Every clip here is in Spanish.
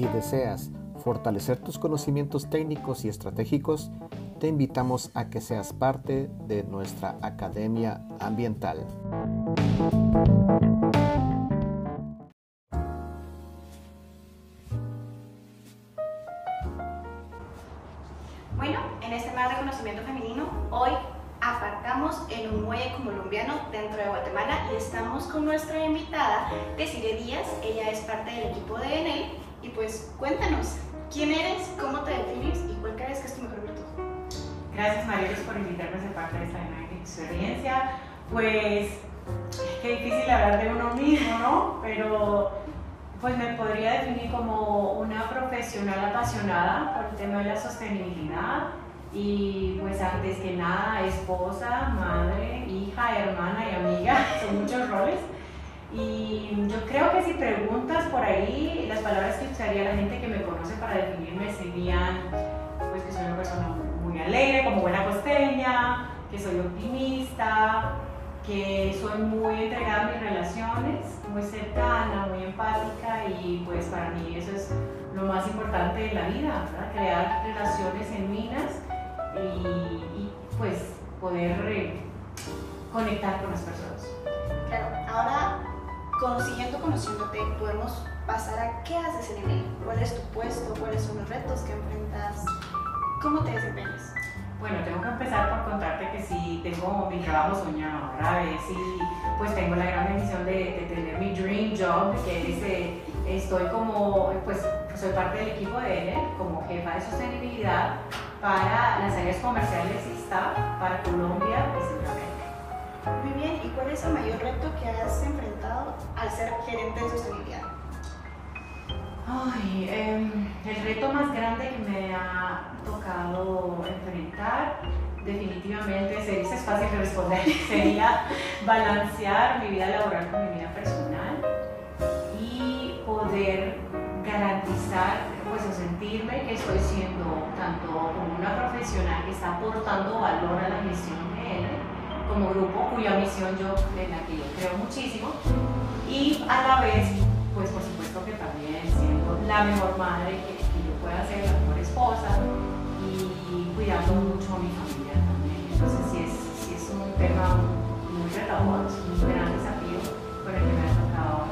Si deseas fortalecer tus conocimientos técnicos y estratégicos, te invitamos a que seas parte de nuestra Academia Ambiental. Bueno, en este mar de conocimiento femenino, hoy aparcamos en un muelle colombiano dentro de Guatemala y estamos con nuestra invitada, Desiree Díaz. Ella es parte del equipo de Enel. Pues cuéntanos, ¿quién eres, cómo te defines y cuál crees que es tu mejor virtud? Gracias Marielos por invitarme a ser parte de esta experiencia. Pues qué difícil hablar de uno mismo, ¿no? Pero pues me podría definir como una profesional apasionada por el tema de la sostenibilidad y pues antes que nada esposa, madre, hija, hermana y amiga, son muchos roles. Y yo creo que si preguntas por ahí, las palabras que usaría la gente que me conoce para definirme serían pues que soy una persona muy alegre, como buena costeña, que soy optimista, que soy muy entregada a mis relaciones, muy cercana, muy empática y pues para mí eso es lo más importante de la vida, crear relaciones genuinas y, y pues poder eh, conectar con las personas. Claro, ahora conociendo, conociéndote, podemos pasar a qué haces en él, cuál es tu puesto, cuáles son los retos que enfrentas, cómo te desempeñas. Bueno, tengo que empezar por contarte que sí tengo mi trabajo soñado, ¿verdad? Sí, pues tengo la gran bendición de, tener mi dream job, que es, eh, estoy como, pues soy parte del equipo de él como jefa de sostenibilidad para las áreas comerciales y staff para Colombia Centroamérica. Muy bien, ¿y cuál es el mayor reto que has enfrentado al ser gerente de sostenibilidad? Ay, eh, el reto más grande que me ha tocado enfrentar, definitivamente, se dice es fácil de responder, sería balancear mi vida laboral con mi vida personal y poder garantizar, pues o sentirme que estoy siendo tanto como una profesional que está aportando valor a la gestión de él, como grupo cuya misión yo, en la que yo creo muchísimo, y a la vez, pues por supuesto que también siendo la mejor madre que, que yo pueda ser, la mejor esposa y cuidando mucho a mi familia también. Entonces sí es, sí es un tema muy retador, es un gran desafío con el que me ha tocado.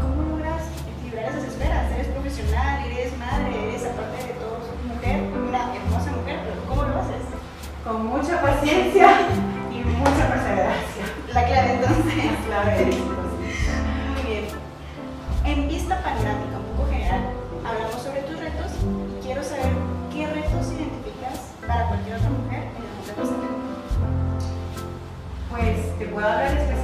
¿Cómo logras equilibrar esas esferas? Eres profesional, eres madre, eres aparte de todo, mujer, una hermosa mujer, pero ¿cómo lo haces? Con mucha paciencia La clave entonces. Muy bien. En vista panorámica, un poco general, hablamos sobre tus retos y quiero saber qué retos identificas para cualquier otra mujer en el mundo. Pues te puedo hablar específicamente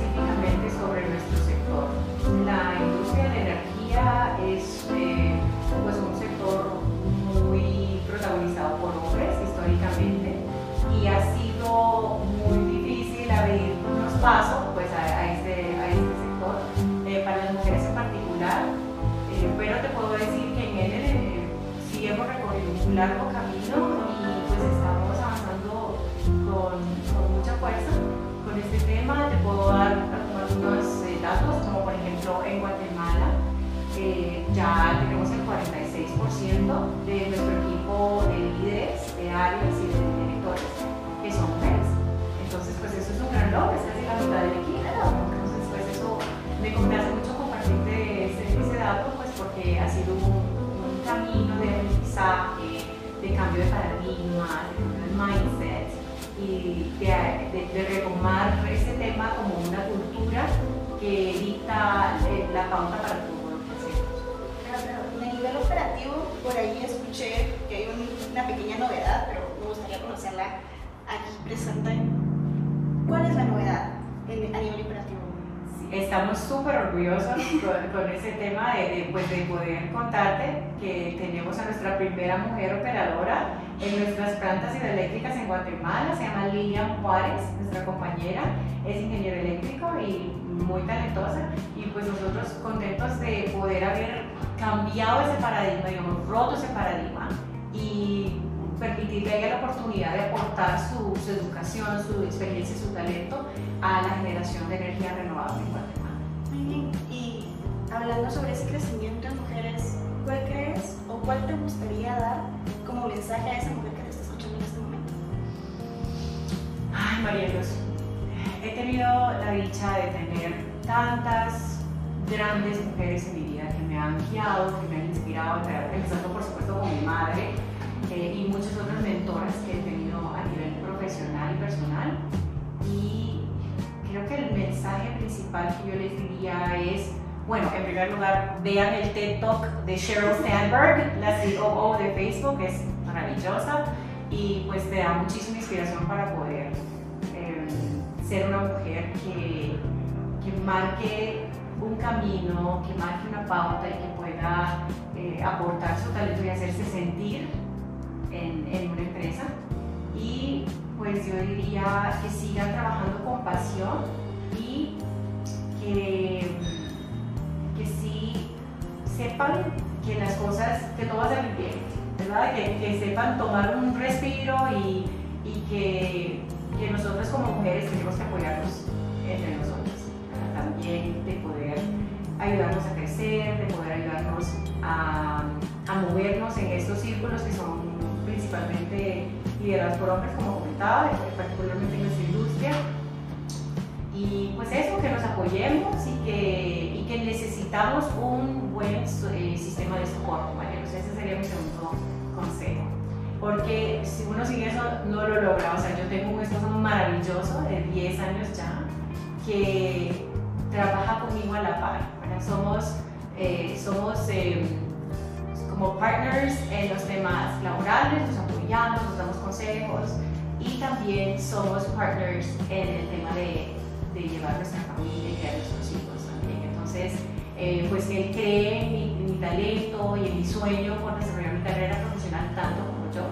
la pauta para todo lo que hacemos. El nivel operativo, por ahí escuché que hay un- una pequeña novedad, pero me gustaría conocerla aquí presente. ¿Cuál es la novedad en- a nivel operativo? Sí, Estamos súper orgullosos con, con ese tema de, de, pues, de poder contarte que tenemos a nuestra primera mujer operadora en nuestras plantas hidroeléctricas en Guatemala. Se llama Lilian Juárez, nuestra compañera, es ingeniero eléctrico y muy talentosa. Y pues nosotros contentos de poder haber cambiado ese paradigma, digamos, roto ese paradigma y permitirle a ella la oportunidad de aportar su, su educación, su experiencia y su talento a la generación de energía renovable en Guatemala. Muy bien. Y hablando sobre ese crecimiento en mujeres, ¿cuál crees o cuál te gustaría dar como mensaje a esa mujer que te está escuchando en este momento? Ay, María Luz, he tenido la dicha de tener tantas grandes mujeres en mi vida que me han guiado, que me han inspirado, empezando por supuesto con mi madre eh, y muchas otras mentoras que he tenido a nivel profesional y personal. Y creo que el mensaje principal que yo les diría es, bueno, en primer lugar, vean el TED Talk de Sheryl Sandberg, la COO de Facebook, es maravillosa y pues te da muchísima inspiración para poder ser una mujer que, que marque un camino, que marque una pauta y que pueda eh, aportar su talento y hacerse sentir en, en, una empresa. Y pues yo diría que sigan trabajando con pasión y que sepan que las cosas, que todo va a salir bien, ¿verdad? Que, que sepan tomar un respiro y, y que, que, nosotros como mujeres tenemos que apoyarnos entre nosotros, también de poder ayudarnos a crecer, de poder ayudarnos a, movernos en estos círculos que son principalmente liderados por hombres, como comentaba, particularmente en nuestra industria y pues eso, que nos apoyemos y que, y que necesitamos un buen eh, sistema de soporte, ¿vale? Ese sería mi segundo consejo. Porque si uno sin eso no lo logra, o sea, yo tengo un esposo maravilloso de 10 años ya, que trabaja conmigo a la par. Somos, eh, somos em, como partners en los temas laborales, nos apoyamos, nos damos consejos y también somos partners en el tema de de llevar nuestra familia y a nuestros hijos también. Entonces, eh, pues él cree en mi, talento y en mi sueño por desarrollar mi carrera profesional tanto yo.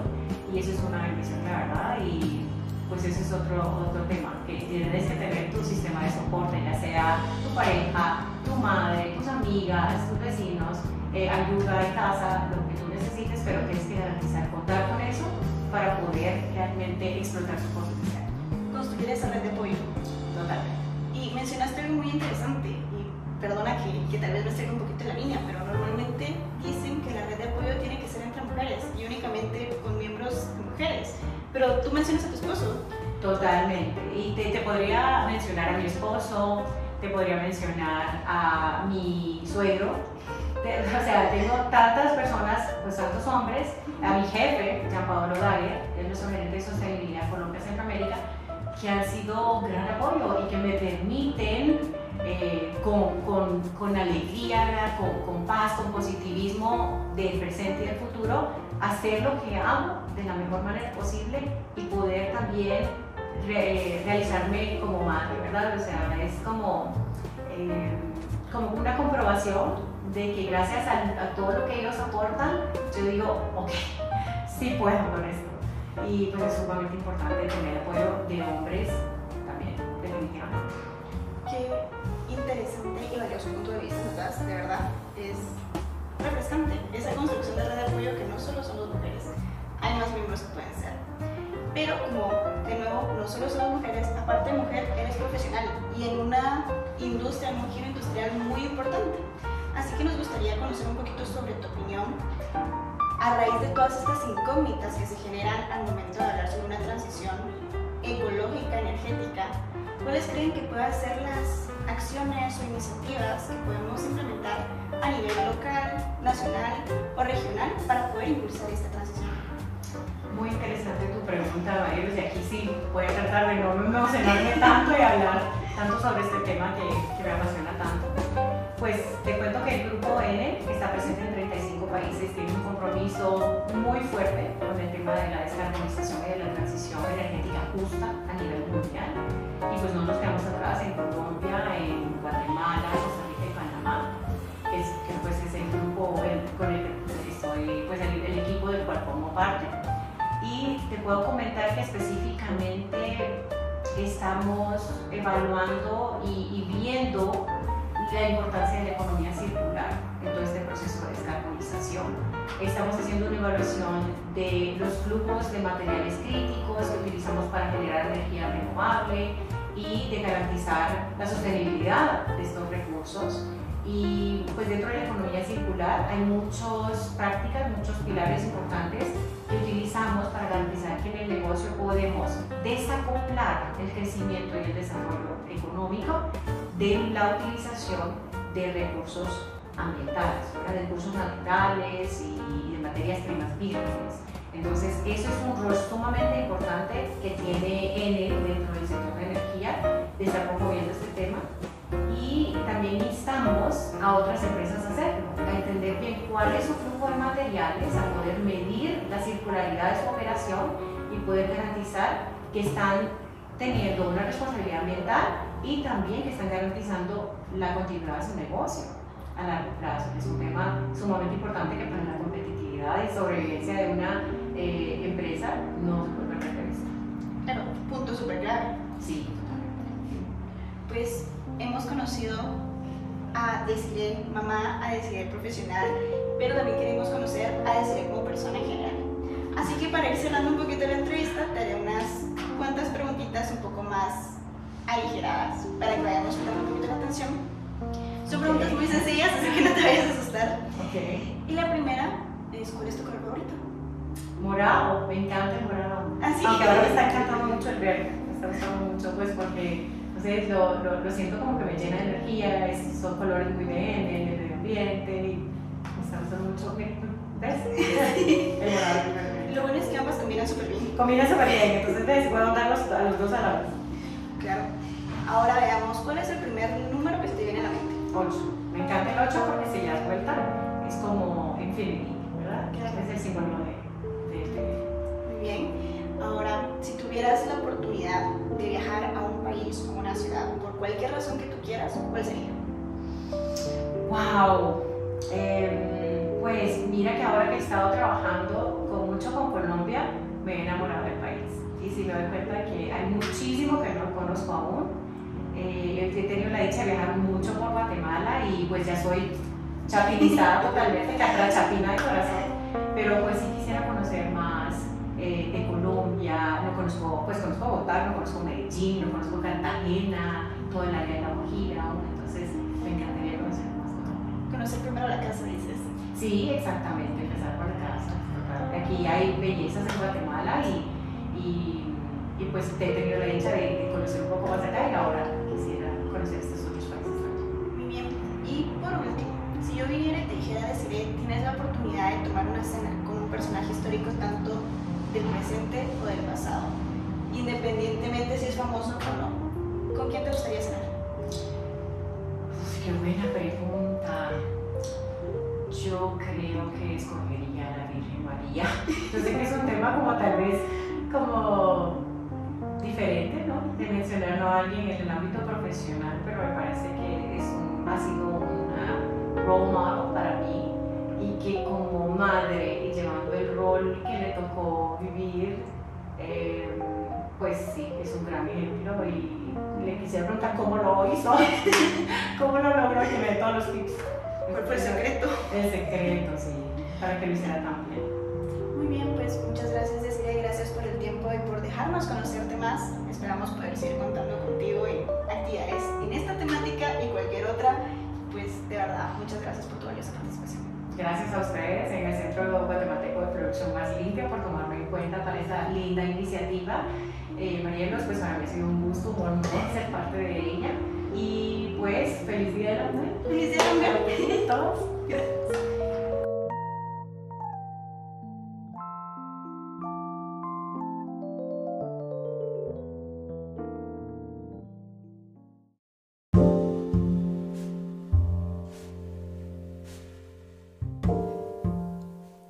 Y eso es una bendición, la verdad. Y pues ese es otro, otro tema, que tienes que tener tu sistema de soporte, ya sea tu pareja, tu madre, tus amigas, tus vecinos, eh, ayuda en casa, lo que tú necesites, pero tienes que garantizar contar con eso para poder realmente explotar tu potencial. Construir esa red de apoyo. Totalmente. Y mencionaste algo muy interesante, perdona que, que tal vez me esté un poquito la línea, pero normalmente dicen que la red de apoyo tiene que ser entre mujeres y únicamente con miembros mujeres. Pero tú mencionas a tu esposo. Totalmente. Y te, te podría mencionar a mi esposo, te podría mencionar a mi suegro, o sea, tengo tantas personas, pues tantos hombres, a mi jefe, Jean Pablo Dagger, es nuestro gerente de sostenibilidad Colombia Centroamérica, que han sido gran apoyo y que me permiten eh, con, con, con, alegría, con, con, paz, con positivismo del presente y del futuro, hacer lo que hago de la mejor manera posible y poder también realizarme como madre, ¿verdad? O sea, es como, eh, como una comprobación de que gracias a, a todo lo que ellos aportan, yo digo, ok, sí puedo con esto y pues es sumamente importante tener apoyo de hombres valioso punto de vista nos das, de verdad, es refrescante esa construcción de red de apoyo que no solo son las mujeres, hay más miembros que pueden ser. Pero como, de nuevo, no solo somos mujeres, aparte de mujer, eres profesional y en una industria, en un giro industrial muy importante. Así que nos gustaría conocer un poquito sobre tu opinión a raíz de todas estas incógnitas que se generan al momento de hablar sobre una transición ecológica, energética, ¿cuáles creen que puedan ser las acciones o iniciativas que podemos implementar a nivel local, nacional o regional para poder impulsar esta transición? Muy interesante tu pregunta, María, y aquí sí voy a tratar de no emocionarme tanto y hablar tanto sobre este tema que, que me apasiona tanto. Pues te cuento que el Grupo N, está presente en 35 países, tiene un compromiso muy fuerte con el tema de la descarbonización y de la transición energética justa a nivel mundial. Y pues no nos quedamos Y te puedo comentar que específicamente estamos evaluando y, y viendo la importancia de la economía circular en todo este proceso de descarbonización. Estamos haciendo una evaluación de los flujos de materiales críticos que utilizamos para generar energía renovable y de garantizar la sostenibilidad de estos recursos. Y pues dentro de la economía circular hay muchas prácticas, muchos pilares importantes que utilizamos para garantizar que en el negocio podemos desacoplar el crecimiento y el desarrollo económico de la utilización de recursos ambientales, de recursos naturales y de materias primas vírgenes. Entonces, eso es un rol sumamente importante que tiene Enel dentro del sector de energía de estar promoviendo este tema y también instamos a otras empresas a hacerlo, a entender bien cuál es su flujo de materiales, a poder medir la circularidad de su operación y poder garantizar que están teniendo una responsabilidad ambiental y también que están garantizando la continuidad de su negocio a largo plazo. Es un tema sumamente importante que para la competitividad sobrevivencia de una eh, empresa no se puede perder. Claro, punto súper clave. Sí, totalmente. Pues hemos conocido a Desiree mamá, a Desiree profesional, pero también queremos conocer a Desiree como persona en general. Así que para ir cerrando un poquito la entrevista, te haré unas cuantas preguntitas un poco más aligeradas para que vayamos prestando un poquito la atención. Son preguntas muy sencillas, así que no te vayas a asustar. Okay. Y la primera es, ¿cuál es tu color favorito? Morado, me encanta el morado. Ah. Aunque ahora me está encantando mucho el verde, me está gustando mucho pues porque entonces lo, lo, lo, siento como que me llena de energía, es, son colores muy bien, el medio ambiente y me está gustando mucho. ¿Ves? el morado y el verde. Lo bueno es que ambas combinan súper bien. Combina súper bien, entonces ves, puedo darlos a los dos a la vez. Claro. Ahora veamos, ¿cuál es el primer número que se te viene a la mente? 8. Me encanta el 8 porque si le das vuelta es como infinity, ¿verdad? Es el símbolo de, de. Muy bien. Ahora, si tuvieras la oportunidad de viajar a un país o una ciudad, por cualquier razón que tú quieras, ¿cuál sería? ¡Wow! Eh, pues mira que ahora que he estado trabajando con mucho con Colombia, me he enamorado del país. Y si me doy cuenta que hay muchísimo que no conozco aún. Eh, he tenido la dicha de viajar mucho por Guatemala y pues ya soy chapinizada totalmente, la chapina de corazón. Pero pues sí quisiera conocer más eh, de Colombia, no conozco, pues conozco Bogotá, no conozco Medellín, no conozco Cartagena, todo el área de La Guajira, entonces me encantaría conocer más Colombia. Conocer primero la casa, dices. Sí, exactamente, empezar por la casa. Aquí hay bellezas en Guatemala y, y, y, pues he tenido la dicha de, de, conocer un poco más acá y ahora quisiera conocer estos otros yo viniera y te dijera, deciré, tienes la oportunidad de tomar una cena con un personaje histórico tanto del presente o del pasado, independientemente si es famoso o no, ¿con quién te gustaría cenar? Uf, qué buena pregunta. Yo creo que escogería a la Virgen María. Yo sé que es un tema como tal vez como diferente, ¿no? De mencionar a alguien en el ámbito profesional, pero me parece que es un, una role model para mí y que como madre y llevando el rol que le tocó vivir, eh, pues sí, es un gran ejemplo y le quisiera preguntar cómo lo hizo, cómo lo logró que me todos los tips. ¿Cuál fue el secreto? El secreto, sí, para que lo hiciera tan bien. Muy bien, pues muchas gracias Cecilia, gracias por el tiempo y por dejarnos conocerte más. Esperamos poder seguir contando contigo en actividades en esta temática y cualquier otra. Pues de verdad, muchas gracias por tu valiosa participación. Gracias a ustedes en el Centro Guatemalteco de Producción Más Limpia por tomarme en cuenta para esta linda iniciativa. Eh, Marielos, pues para mí ha sido un gusto, un honor ser parte de ella. Y pues, feliz día de la mujer. Feliz día de la mujer. todos.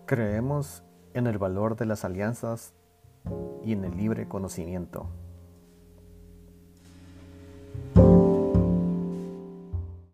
Creemos en el valor de las alianzas y en el libre conocimiento.